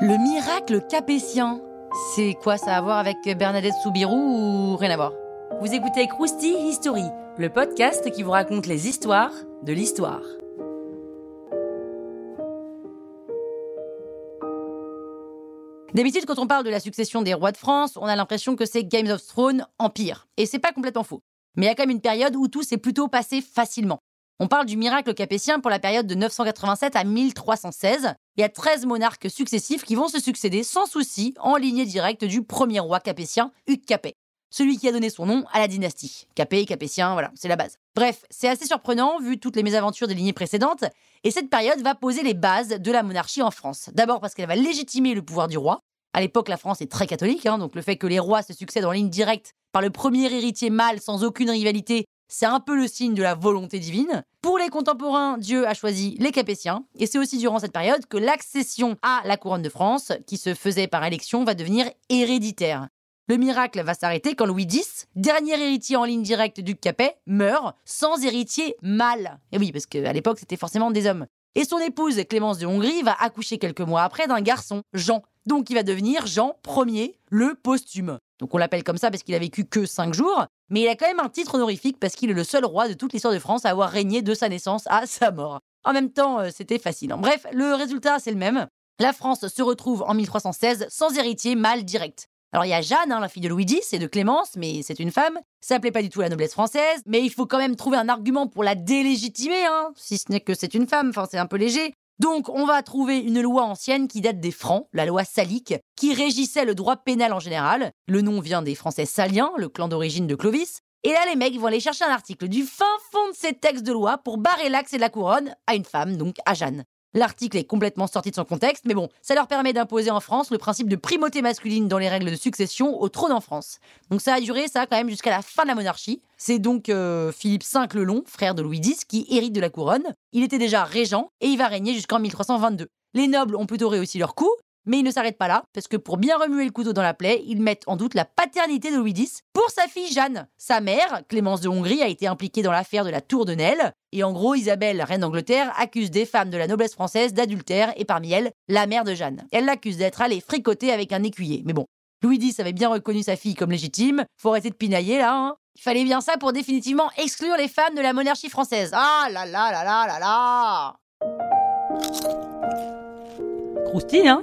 Le miracle capétien. C'est quoi ça à voir avec Bernadette Soubirou ou rien à voir? Vous écoutez Krusty History, le podcast qui vous raconte les histoires de l'histoire. D'habitude, quand on parle de la succession des rois de France, on a l'impression que c'est Games of Thrones empire. Et c'est pas complètement faux. Mais il y a quand même une période où tout s'est plutôt passé facilement. On parle du miracle capétien pour la période de 987 à 1316. Il y a 13 monarques successifs qui vont se succéder sans souci en lignée directe du premier roi capétien, Hugues Capet. Celui qui a donné son nom à la dynastie. Capet, Capétien, voilà, c'est la base. Bref, c'est assez surprenant vu toutes les mésaventures des lignées précédentes, et cette période va poser les bases de la monarchie en France. D'abord parce qu'elle va légitimer le pouvoir du roi. À l'époque, la France est très catholique, hein, donc le fait que les rois se succèdent en ligne directe par le premier héritier mâle sans aucune rivalité c'est un peu le signe de la volonté divine. Pour les contemporains, Dieu a choisi les Capétiens, et c'est aussi durant cette période que l'accession à la couronne de France, qui se faisait par élection, va devenir héréditaire. Le miracle va s'arrêter quand Louis X, dernier héritier en ligne directe du Capet, meurt sans héritier mâle. Et oui, parce qu'à l'époque, c'était forcément des hommes. Et son épouse, Clémence de Hongrie, va accoucher quelques mois après d'un garçon, Jean. Donc il va devenir Jean Ier, le posthume. Donc on l'appelle comme ça parce qu'il a vécu que 5 jours, mais il a quand même un titre honorifique parce qu'il est le seul roi de toute l'histoire de France à avoir régné de sa naissance à sa mort. En même temps, euh, c'était facile. Hein. Bref, le résultat, c'est le même. La France se retrouve en 1316 sans héritier mâle direct. Alors il y a Jeanne, hein, la fille de Louis X et de Clémence, mais c'est une femme. Ça plaît pas du tout à la noblesse française, mais il faut quand même trouver un argument pour la délégitimer, hein, si ce n'est que c'est une femme, enfin c'est un peu léger. Donc, on va trouver une loi ancienne qui date des Francs, la loi salique, qui régissait le droit pénal en général. Le nom vient des Français saliens, le clan d'origine de Clovis. Et là, les mecs vont aller chercher un article du fin fond de ces textes de loi pour barrer l'accès de la couronne à une femme, donc à Jeanne. L'article est complètement sorti de son contexte, mais bon, ça leur permet d'imposer en France le principe de primauté masculine dans les règles de succession au trône en France. Donc ça a duré ça quand même jusqu'à la fin de la monarchie. C'est donc euh, Philippe V le Long, frère de Louis X, qui hérite de la couronne. Il était déjà régent et il va régner jusqu'en 1322. Les nobles ont plutôt réussi leur coup, mais ils ne s'arrêtent pas là, parce que pour bien remuer le couteau dans la plaie, ils mettent en doute la paternité de Louis X pour sa fille Jeanne. Sa mère, Clémence de Hongrie, a été impliquée dans l'affaire de la Tour de Nesle. Et en gros, Isabelle, reine d'Angleterre, accuse des femmes de la noblesse française d'adultère, et parmi elles, la mère de Jeanne. Elle l'accuse d'être allée fricoter avec un écuyer. Mais bon, Louis X avait bien reconnu sa fille comme légitime, faut arrêter de pinailler là, hein. Il fallait bien ça pour définitivement exclure les femmes de la monarchie française. Ah là là là là là là Croustille, hein